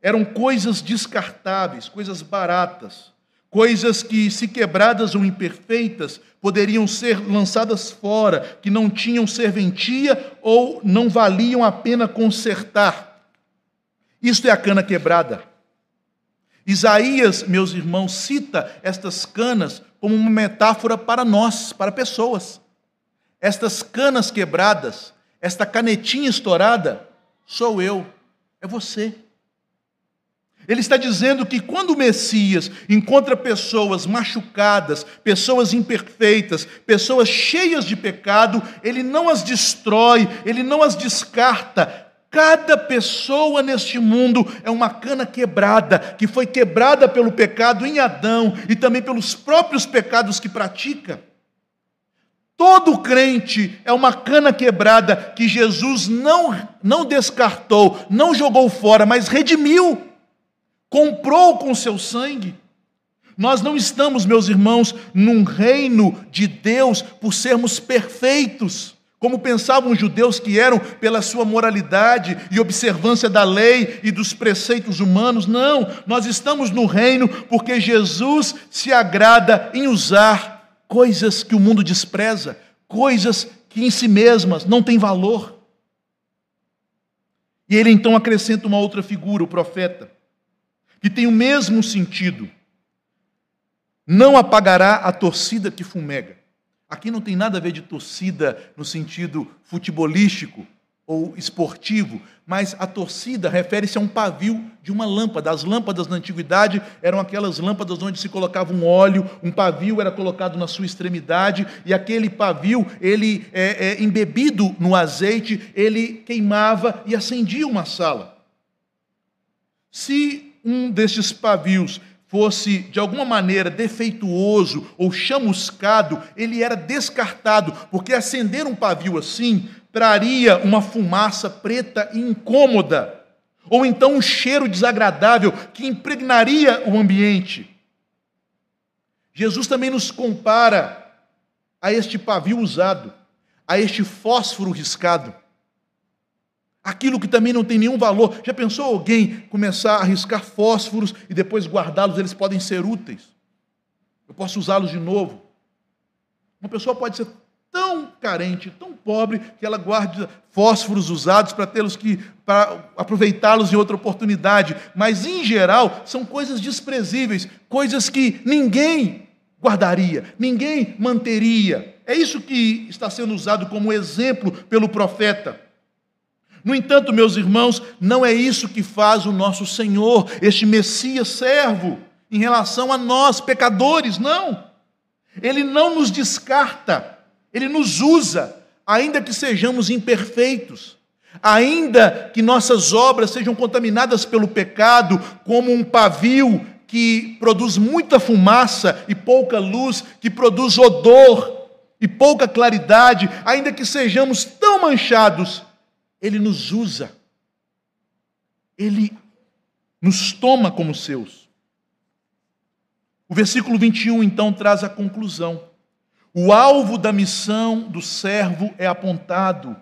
Eram coisas descartáveis, coisas baratas, coisas que, se quebradas ou imperfeitas, poderiam ser lançadas fora, que não tinham serventia ou não valiam a pena consertar. Isto é a cana quebrada. Isaías, meus irmãos, cita estas canas como uma metáfora para nós, para pessoas. Estas canas quebradas, esta canetinha estourada, sou eu, é você. Ele está dizendo que quando o Messias encontra pessoas machucadas, pessoas imperfeitas, pessoas cheias de pecado, ele não as destrói, ele não as descarta. Cada pessoa neste mundo é uma cana quebrada, que foi quebrada pelo pecado em Adão e também pelos próprios pecados que pratica. Todo crente é uma cana quebrada que Jesus não, não descartou, não jogou fora, mas redimiu comprou com seu sangue. Nós não estamos, meus irmãos, num reino de Deus por sermos perfeitos, como pensavam os judeus que eram pela sua moralidade e observância da lei e dos preceitos humanos. Não, nós estamos no reino porque Jesus se agrada em usar coisas que o mundo despreza, coisas que em si mesmas não têm valor. E ele então acrescenta uma outra figura, o profeta que tem o mesmo sentido. Não apagará a torcida que fumega. Aqui não tem nada a ver de torcida no sentido futebolístico ou esportivo, mas a torcida refere-se a um pavio de uma lâmpada. As lâmpadas na antiguidade eram aquelas lâmpadas onde se colocava um óleo, um pavio era colocado na sua extremidade, e aquele pavio, ele é, é, embebido no azeite, ele queimava e acendia uma sala. Se um destes pavios fosse de alguma maneira defeituoso ou chamuscado, ele era descartado, porque acender um pavio assim traria uma fumaça preta e incômoda, ou então um cheiro desagradável que impregnaria o ambiente. Jesus também nos compara a este pavio usado, a este fósforo riscado aquilo que também não tem nenhum valor. Já pensou alguém começar a arriscar fósforos e depois guardá-los? Eles podem ser úteis. Eu posso usá-los de novo. Uma pessoa pode ser tão carente, tão pobre, que ela guarde fósforos usados para tê-los que para aproveitá-los em outra oportunidade, mas em geral são coisas desprezíveis, coisas que ninguém guardaria, ninguém manteria. É isso que está sendo usado como exemplo pelo profeta. No entanto, meus irmãos, não é isso que faz o nosso Senhor, este Messias servo, em relação a nós, pecadores, não. Ele não nos descarta, ele nos usa, ainda que sejamos imperfeitos, ainda que nossas obras sejam contaminadas pelo pecado, como um pavio que produz muita fumaça e pouca luz, que produz odor e pouca claridade, ainda que sejamos tão manchados ele nos usa, Ele nos toma como seus. O versículo 21 então traz a conclusão. O alvo da missão do servo é apontado.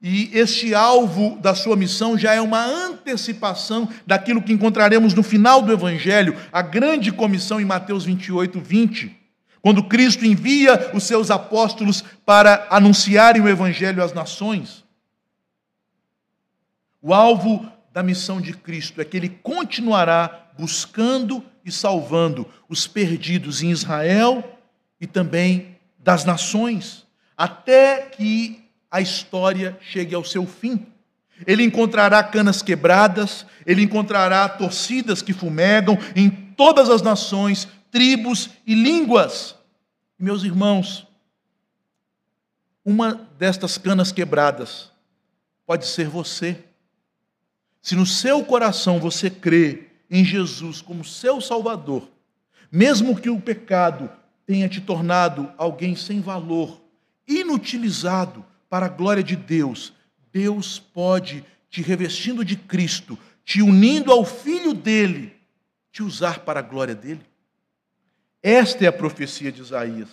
E este alvo da sua missão já é uma antecipação daquilo que encontraremos no final do Evangelho, a grande comissão em Mateus 28, 20, quando Cristo envia os seus apóstolos para anunciarem o Evangelho às nações. O alvo da missão de Cristo é que ele continuará buscando e salvando os perdidos em Israel e também das nações, até que a história chegue ao seu fim. Ele encontrará canas quebradas, ele encontrará torcidas que fumegam em todas as nações, tribos e línguas. Meus irmãos, uma destas canas quebradas pode ser você. Se no seu coração você crê em Jesus como seu Salvador, mesmo que o pecado tenha te tornado alguém sem valor, inutilizado para a glória de Deus, Deus pode, te revestindo de Cristo, te unindo ao Filho dele, te usar para a glória dele. Esta é a profecia de Isaías.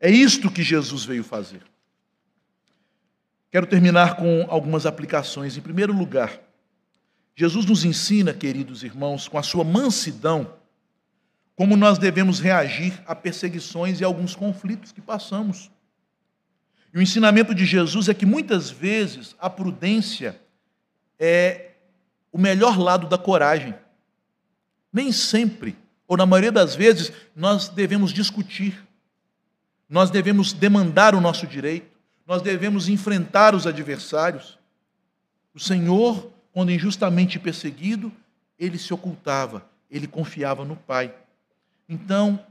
É isto que Jesus veio fazer. Quero terminar com algumas aplicações. Em primeiro lugar, Jesus nos ensina, queridos irmãos, com a sua mansidão, como nós devemos reagir a perseguições e alguns conflitos que passamos. E o ensinamento de Jesus é que muitas vezes a prudência é o melhor lado da coragem. Nem sempre, ou na maioria das vezes, nós devemos discutir, nós devemos demandar o nosso direito, nós devemos enfrentar os adversários. O Senhor quando injustamente perseguido, ele se ocultava, ele confiava no Pai. Então,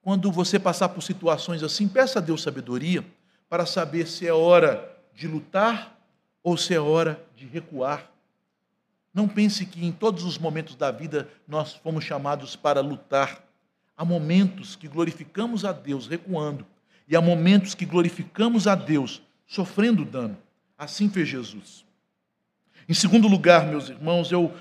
quando você passar por situações assim, peça a Deus sabedoria para saber se é hora de lutar ou se é hora de recuar. Não pense que em todos os momentos da vida nós fomos chamados para lutar. Há momentos que glorificamos a Deus recuando, e há momentos que glorificamos a Deus sofrendo dano. Assim fez Jesus. Em segundo lugar, meus irmãos, eu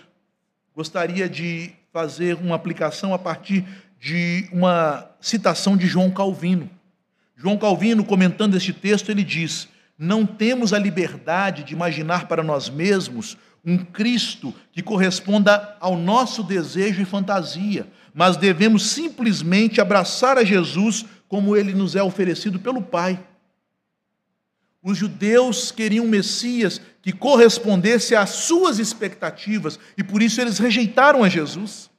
gostaria de fazer uma aplicação a partir de uma citação de João Calvino. João Calvino, comentando este texto, ele diz: Não temos a liberdade de imaginar para nós mesmos um Cristo que corresponda ao nosso desejo e fantasia, mas devemos simplesmente abraçar a Jesus como ele nos é oferecido pelo Pai. Os judeus queriam um Messias que correspondesse às suas expectativas e por isso eles rejeitaram a Jesus.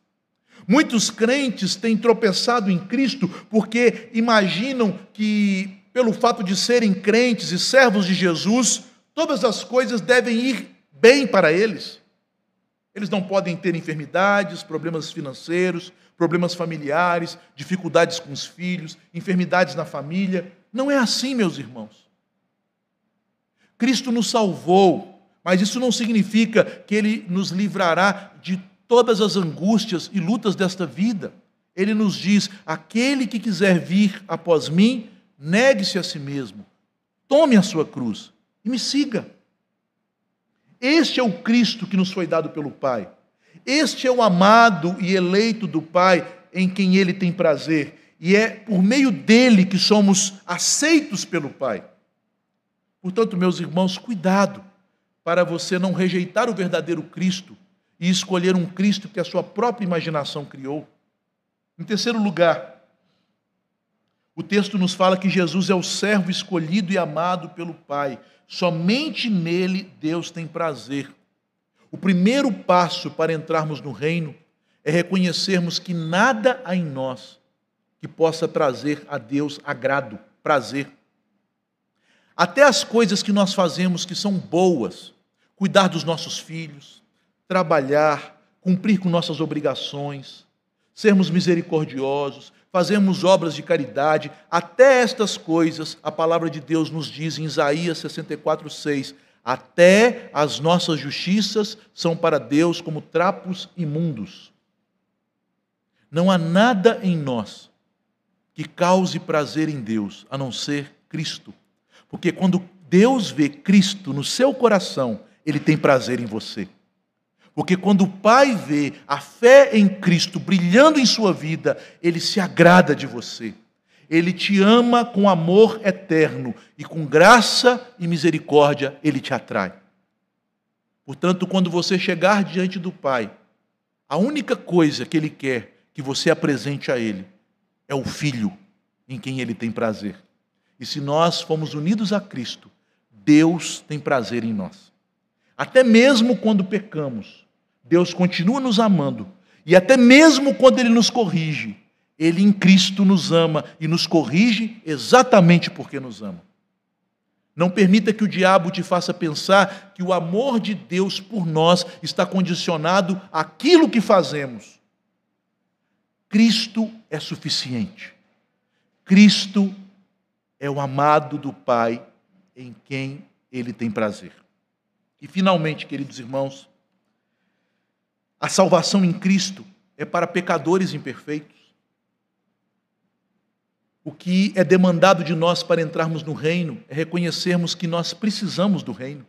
Muitos crentes têm tropeçado em Cristo porque imaginam que, pelo fato de serem crentes e servos de Jesus, todas as coisas devem ir bem para eles. Eles não podem ter enfermidades, problemas financeiros, problemas familiares, dificuldades com os filhos, enfermidades na família. Não é assim, meus irmãos. Cristo nos salvou, mas isso não significa que Ele nos livrará de todas as angústias e lutas desta vida. Ele nos diz: aquele que quiser vir após mim, negue-se a si mesmo, tome a sua cruz e me siga. Este é o Cristo que nos foi dado pelo Pai. Este é o amado e eleito do Pai em quem ele tem prazer. E é por meio dele que somos aceitos pelo Pai. Portanto, meus irmãos, cuidado para você não rejeitar o verdadeiro Cristo e escolher um Cristo que a sua própria imaginação criou. Em terceiro lugar, o texto nos fala que Jesus é o servo escolhido e amado pelo Pai. Somente nele Deus tem prazer. O primeiro passo para entrarmos no reino é reconhecermos que nada há em nós que possa trazer a Deus agrado, prazer. Até as coisas que nós fazemos que são boas, cuidar dos nossos filhos, trabalhar, cumprir com nossas obrigações, sermos misericordiosos, fazemos obras de caridade, até estas coisas, a palavra de Deus nos diz em Isaías 64, 6, até as nossas justiças são para Deus como trapos imundos. Não há nada em nós que cause prazer em Deus, a não ser Cristo. Porque quando Deus vê Cristo no seu coração, ele tem prazer em você. Porque quando o Pai vê a fé em Cristo brilhando em sua vida, ele se agrada de você. Ele te ama com amor eterno e com graça e misericórdia ele te atrai. Portanto, quando você chegar diante do Pai, a única coisa que ele quer que você apresente a ele é o filho em quem ele tem prazer. E se nós fomos unidos a Cristo, Deus tem prazer em nós. Até mesmo quando pecamos, Deus continua nos amando. E até mesmo quando Ele nos corrige, Ele em Cristo nos ama e nos corrige exatamente porque nos ama. Não permita que o diabo te faça pensar que o amor de Deus por nós está condicionado àquilo que fazemos. Cristo é suficiente. Cristo é o amado do Pai em quem ele tem prazer. E finalmente, queridos irmãos, a salvação em Cristo é para pecadores imperfeitos. O que é demandado de nós para entrarmos no reino é reconhecermos que nós precisamos do reino,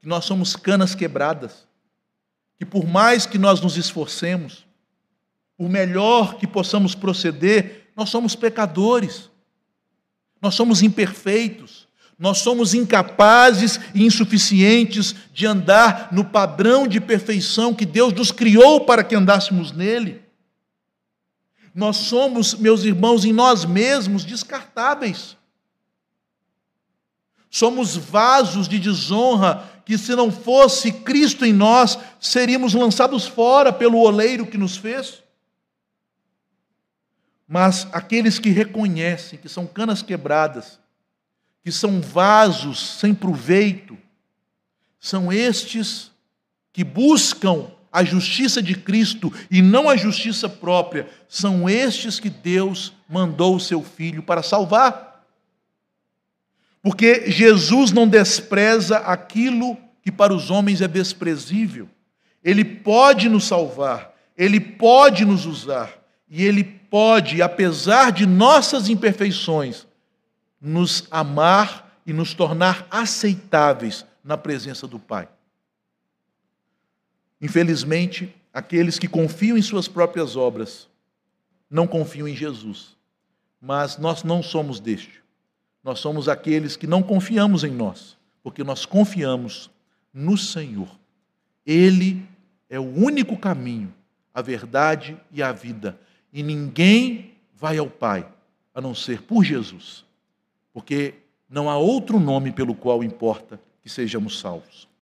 que nós somos canas quebradas, que por mais que nós nos esforcemos, por melhor que possamos proceder, nós somos pecadores, nós somos imperfeitos, nós somos incapazes e insuficientes de andar no padrão de perfeição que Deus nos criou para que andássemos nele. Nós somos, meus irmãos, em nós mesmos descartáveis. Somos vasos de desonra que, se não fosse Cristo em nós, seríamos lançados fora pelo oleiro que nos fez. Mas aqueles que reconhecem que são canas quebradas, que são vasos sem proveito, são estes que buscam a justiça de Cristo e não a justiça própria, são estes que Deus mandou o seu Filho para salvar. Porque Jesus não despreza aquilo que para os homens é desprezível. Ele pode nos salvar, ele pode nos usar, e ele pode, apesar de nossas imperfeições, nos amar e nos tornar aceitáveis na presença do Pai. Infelizmente, aqueles que confiam em suas próprias obras não confiam em Jesus. Mas nós não somos deste. Nós somos aqueles que não confiamos em nós, porque nós confiamos no Senhor. Ele é o único caminho, a verdade e a vida. E ninguém vai ao Pai a não ser por Jesus, porque não há outro nome pelo qual importa que sejamos salvos.